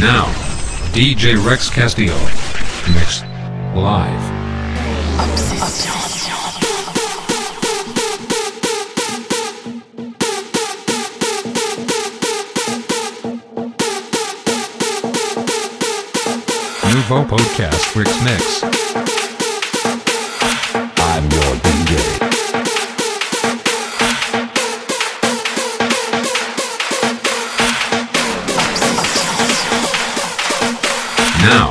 Now, DJ Rex Castillo. Mix. Live. Nouveau podcast Rex Mix. I'm your DJ. Now.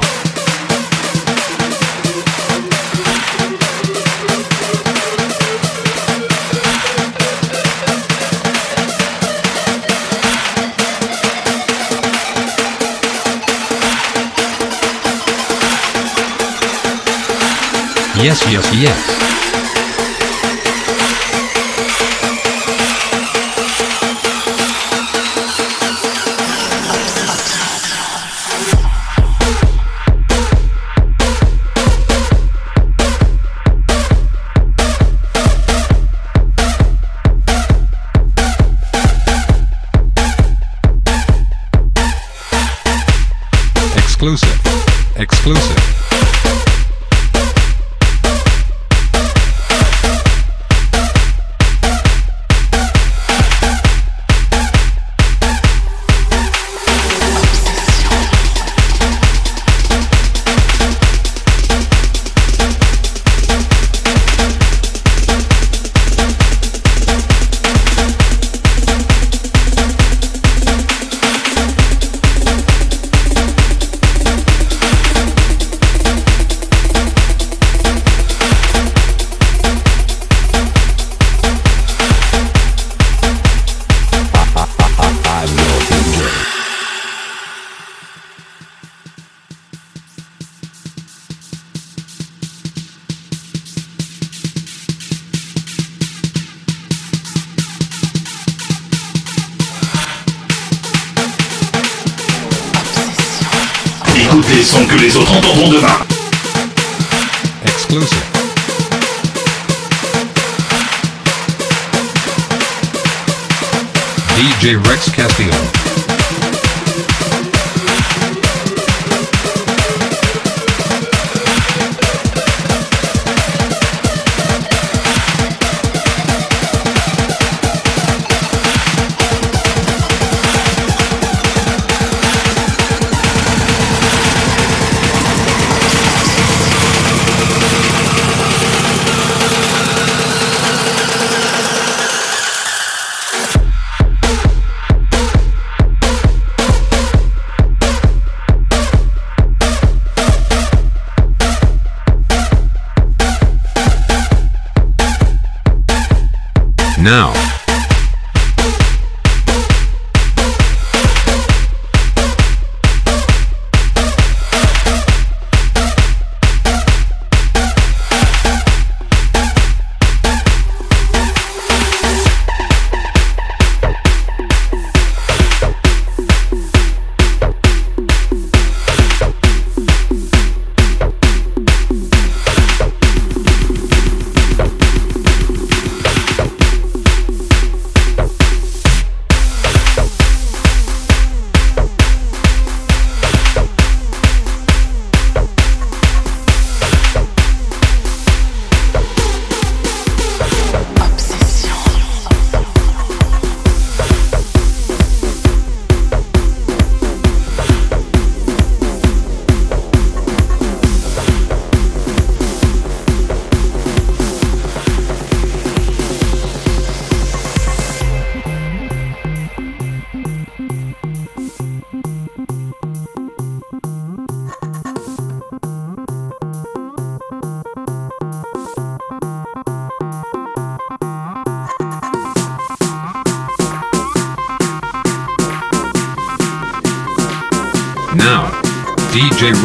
Yes, yes, yes.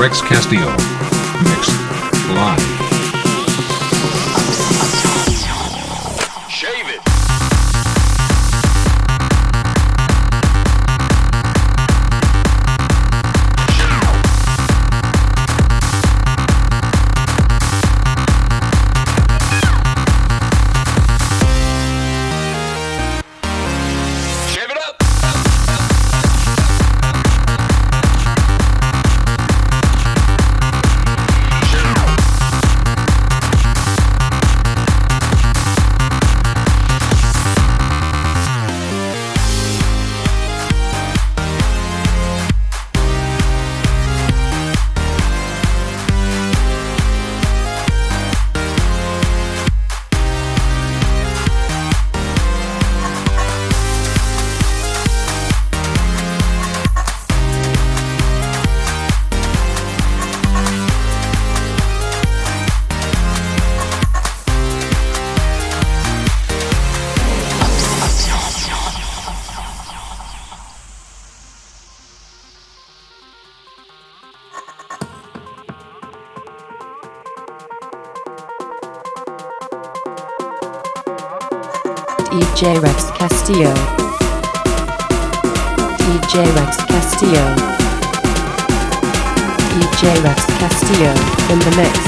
Rex Castillo. J-Rex Castillo. DJ Rex Castillo. DJ Rex Castillo in the mix.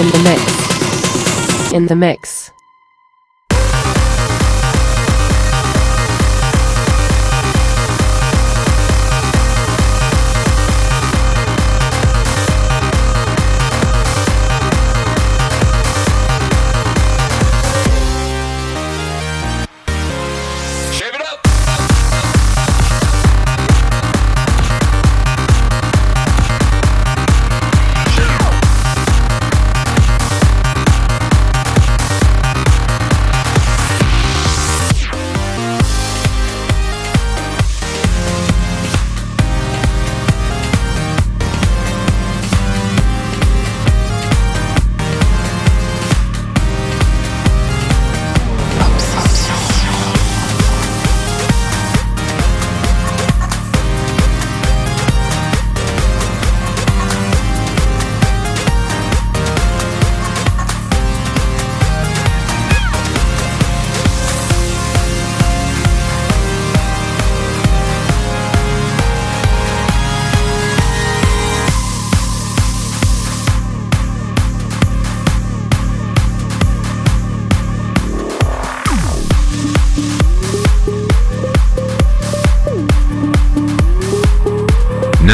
In the mix. In the mix.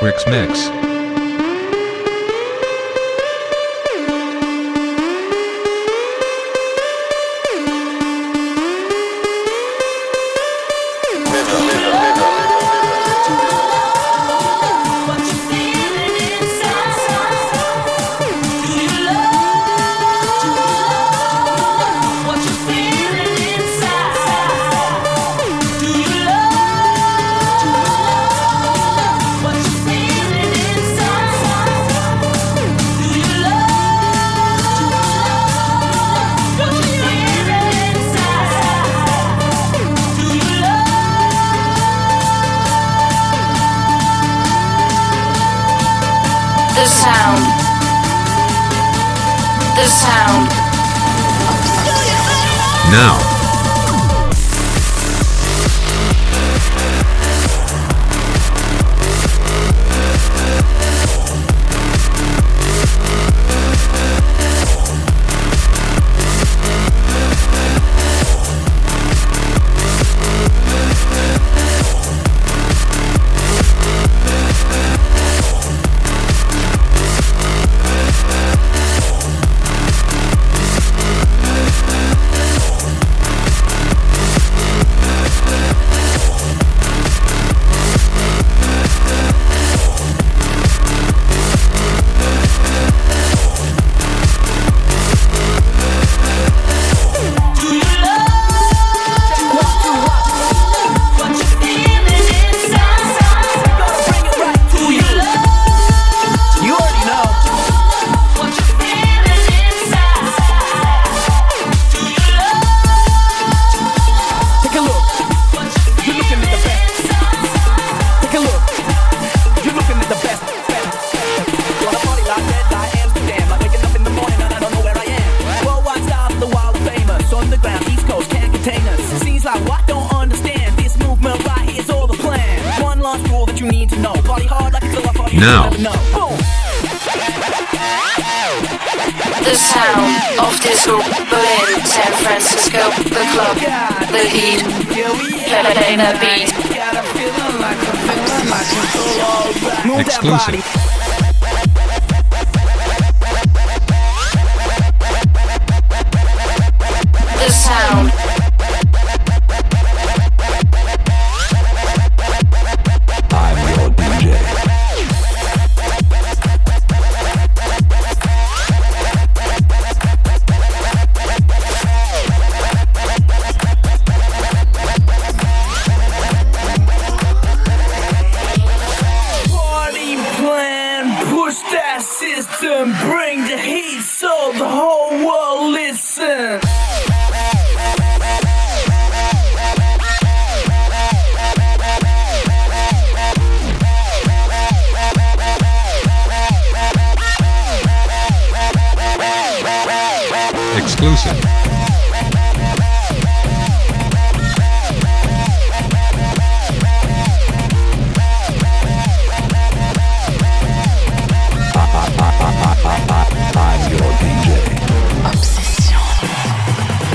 Guest Mix.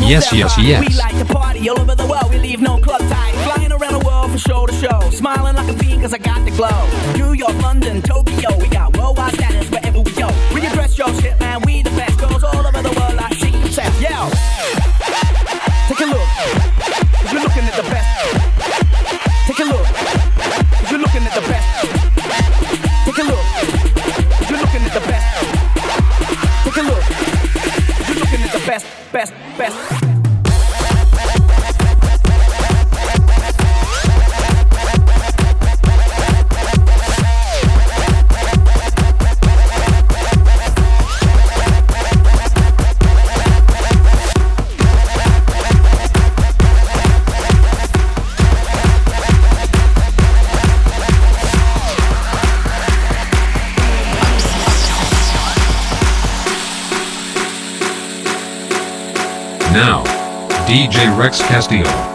yes, yes, yes. We like to party all over the world. We leave no club tight. Flying around the world from show to show. Smiling like a fiend cause I got the glow. New York, London, Tokyo. We got worldwide status wherever we go. We address your shit, man. We the best. Girls all over the world. I see success. Yeah. Rex Castillo.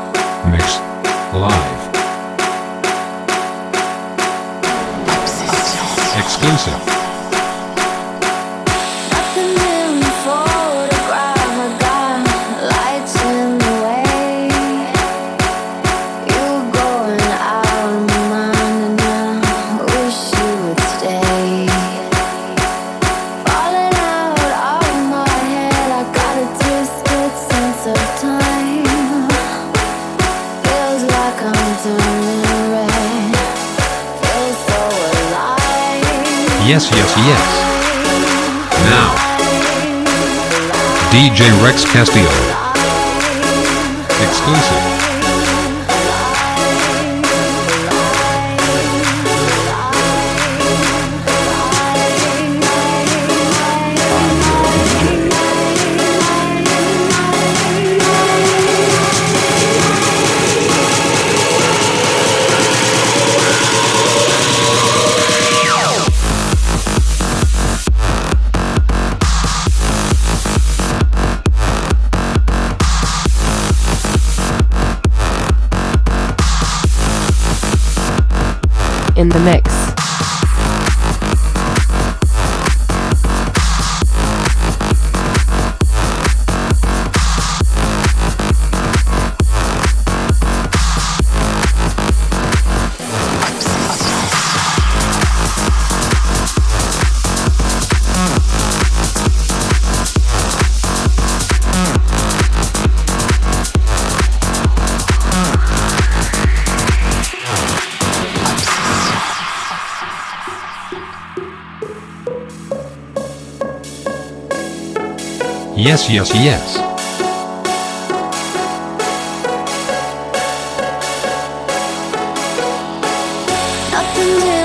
yes. Now, DJ Rex Castillo. Exclusive. yes, yes, yes. Nothing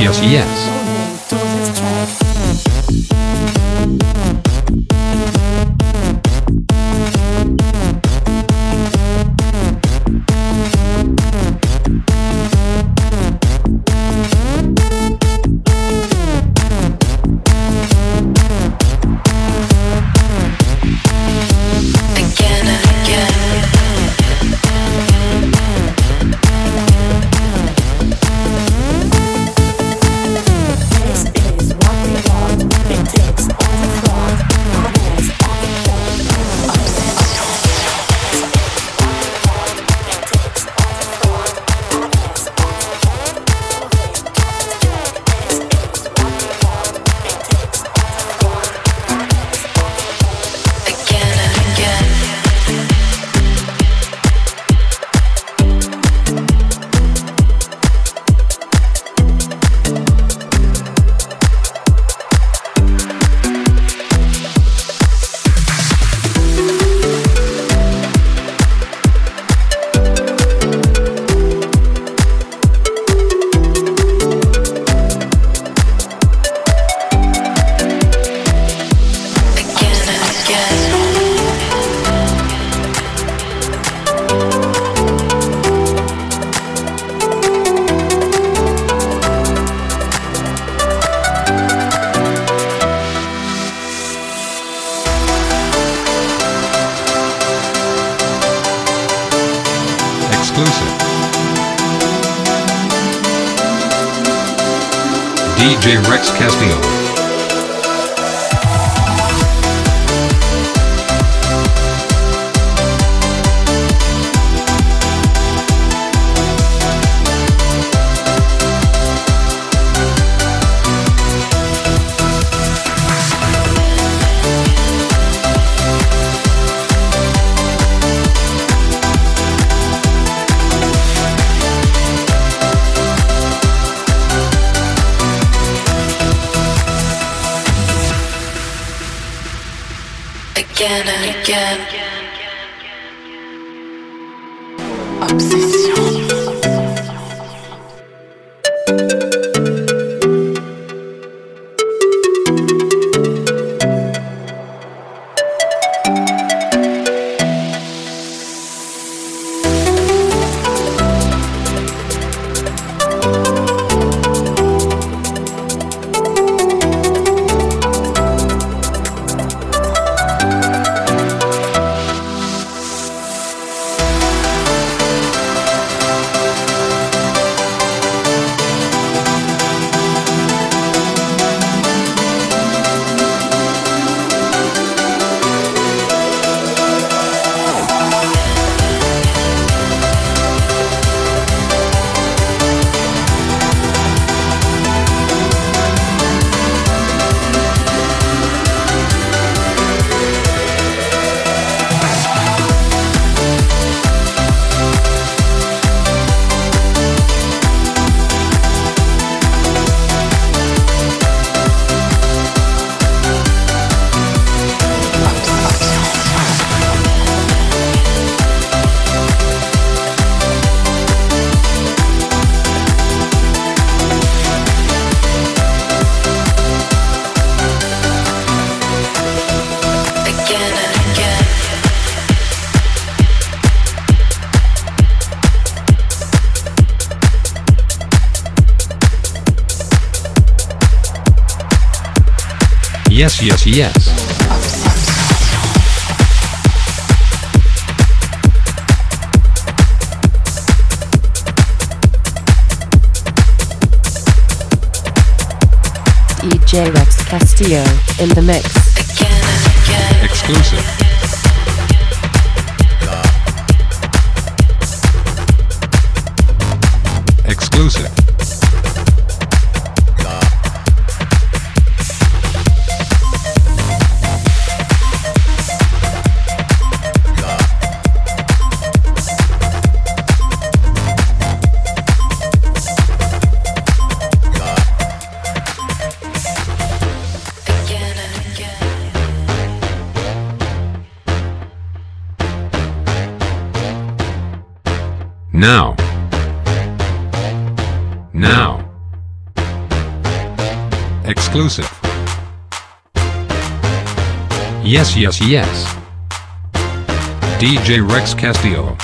Yes, again Yes, yes, yes. DJ Rex Castillo in the mix. Again again. Exclusive. Exclusive. Now. Now. Exclusive. Yes, yes, yes. DJ Rex Castillo.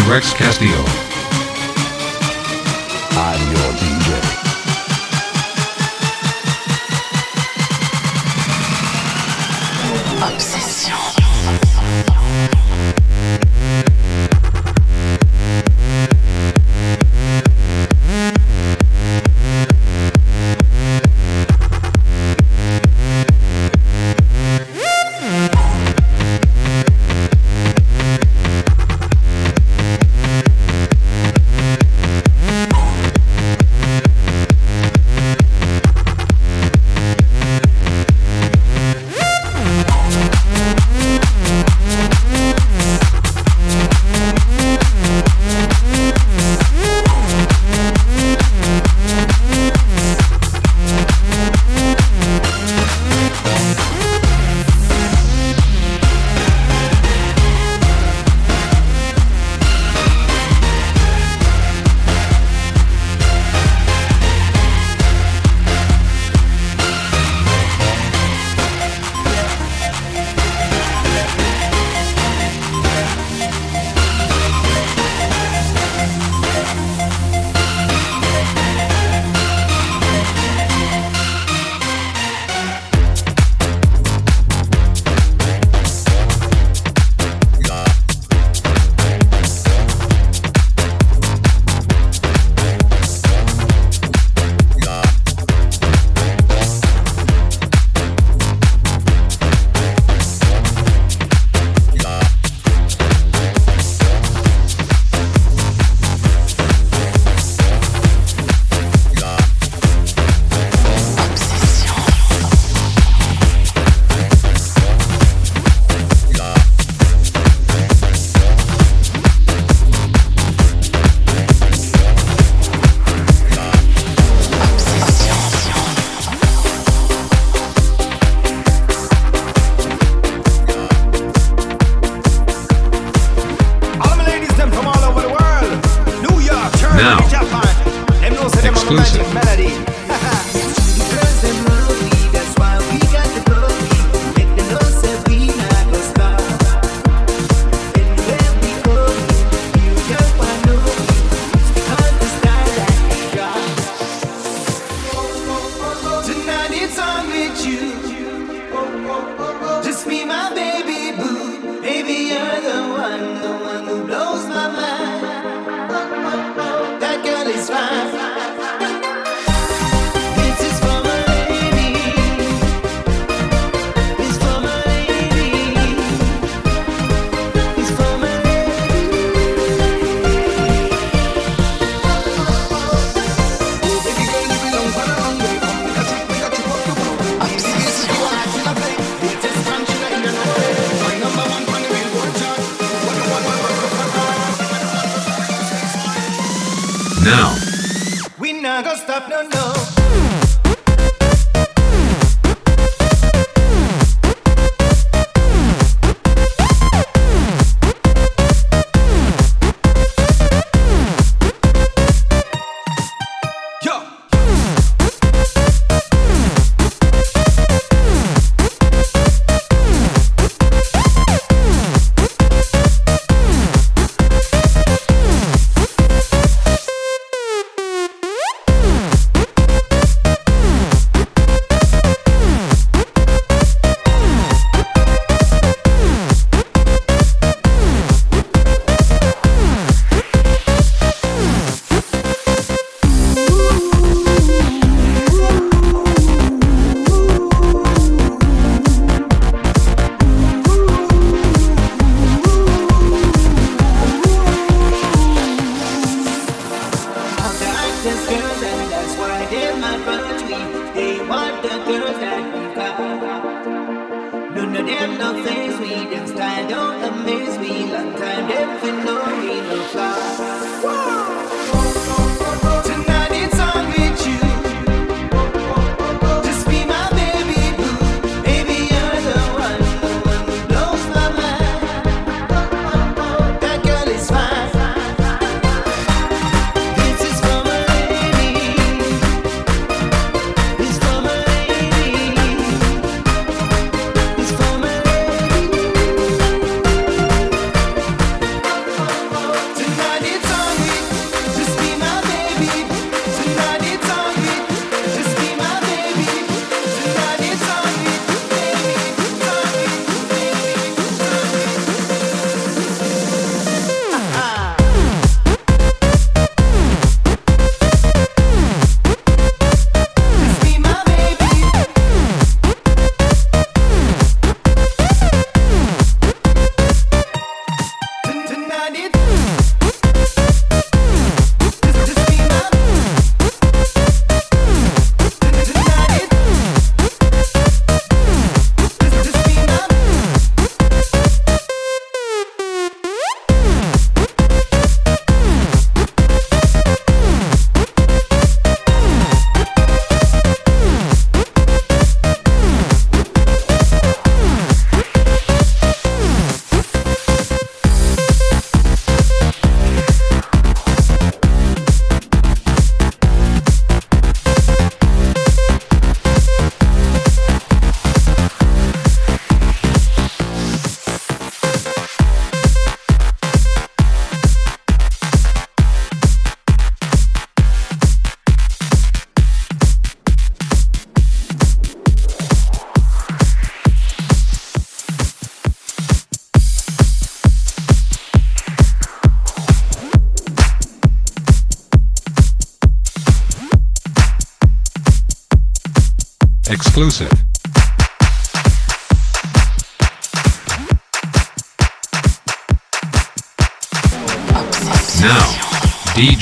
Rex Castillo.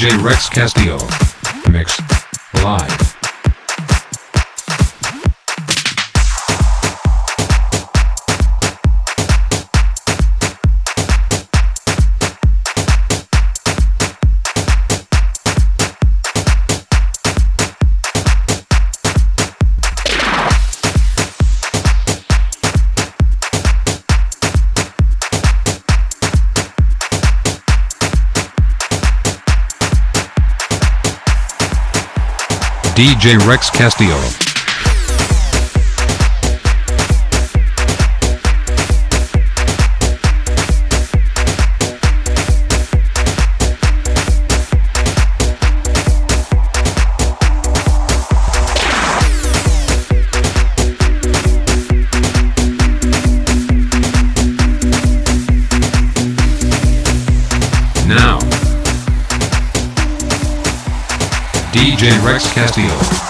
DJ Rex Castillo. Mix. Live. DJ Rex Castillo. Rex Castillo.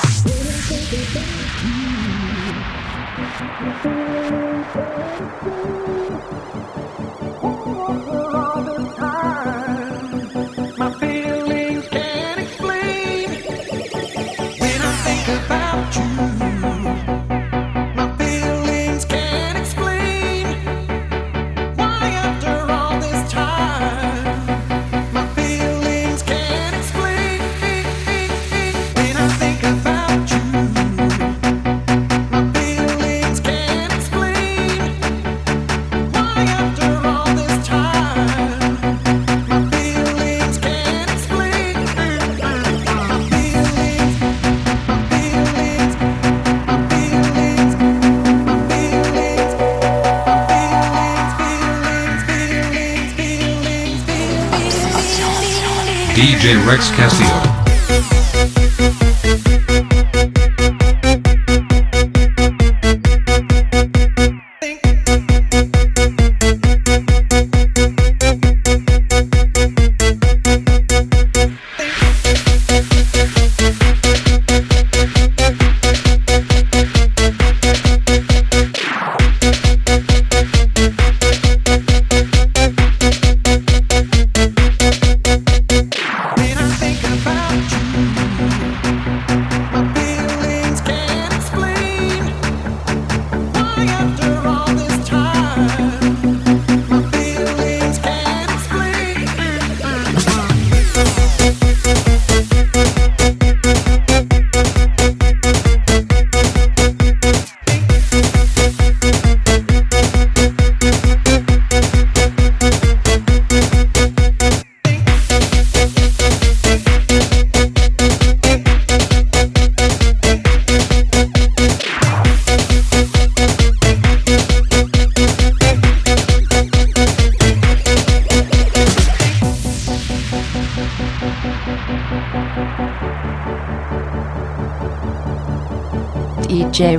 Alex Castillo.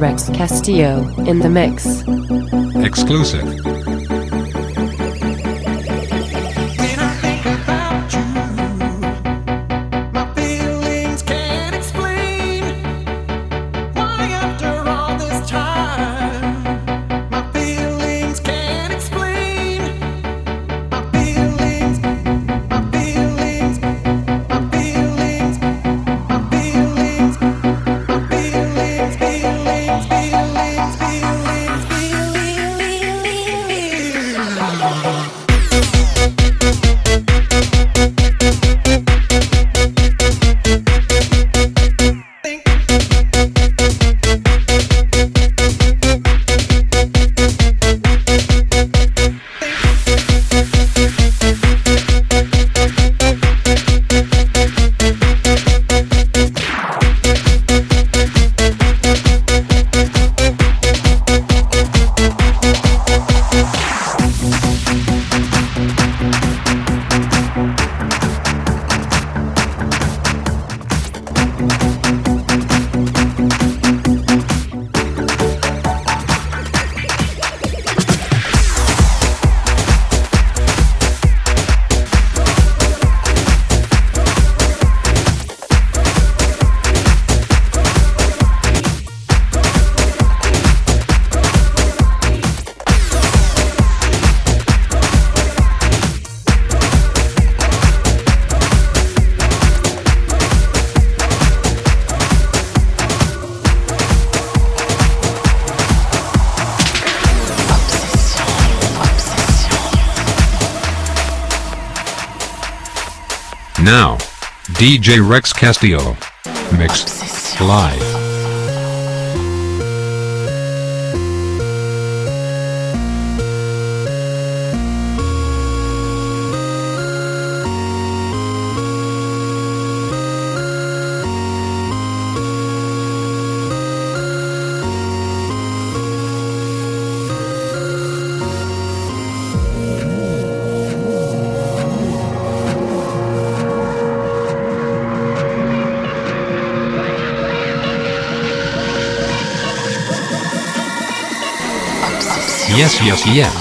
Rex Castillo in the mix. Exclusive. DJ Rex Castillo. Mixed live. así, así.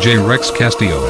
DJ Rex Castillo.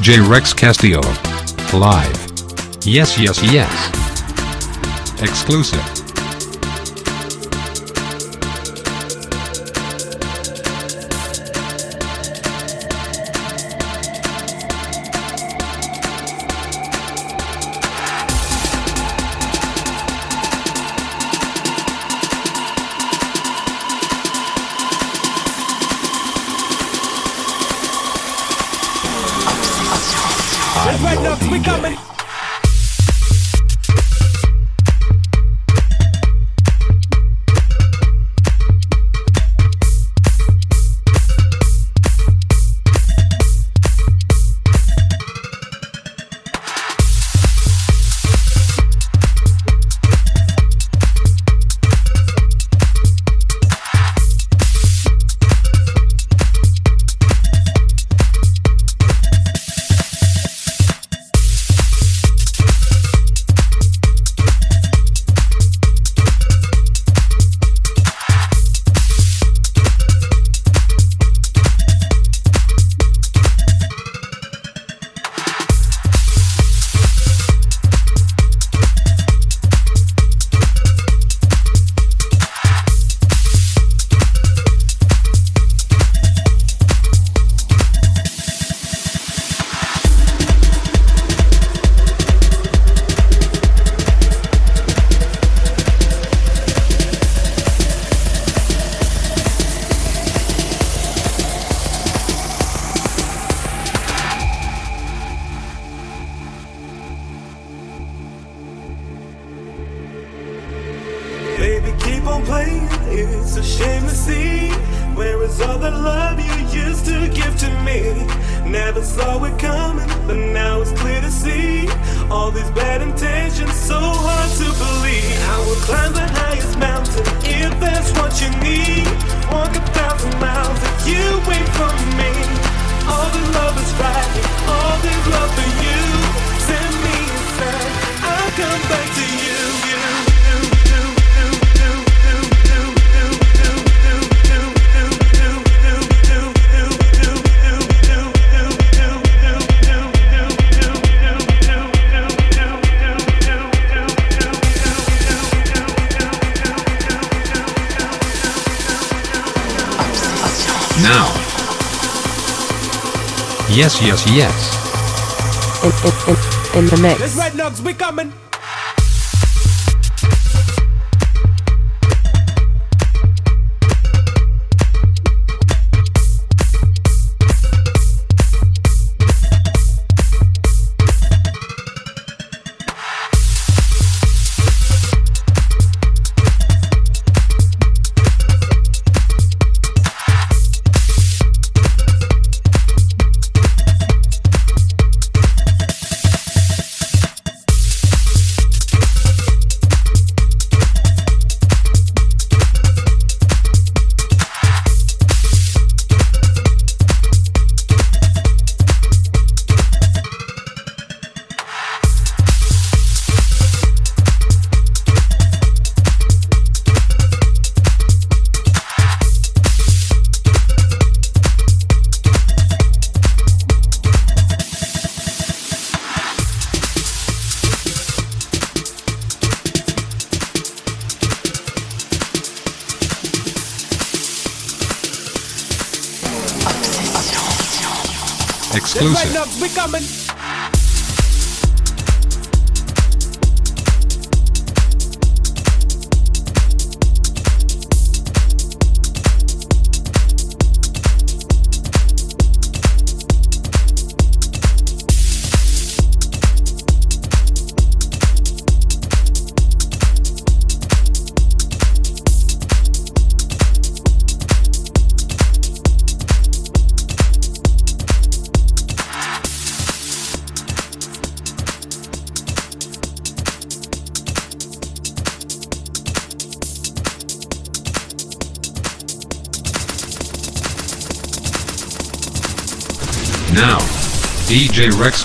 DJ Rex Castillo. Live. Yes, yes, yes. Exclusive. We coming.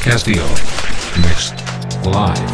Castillo. Mixed. Live.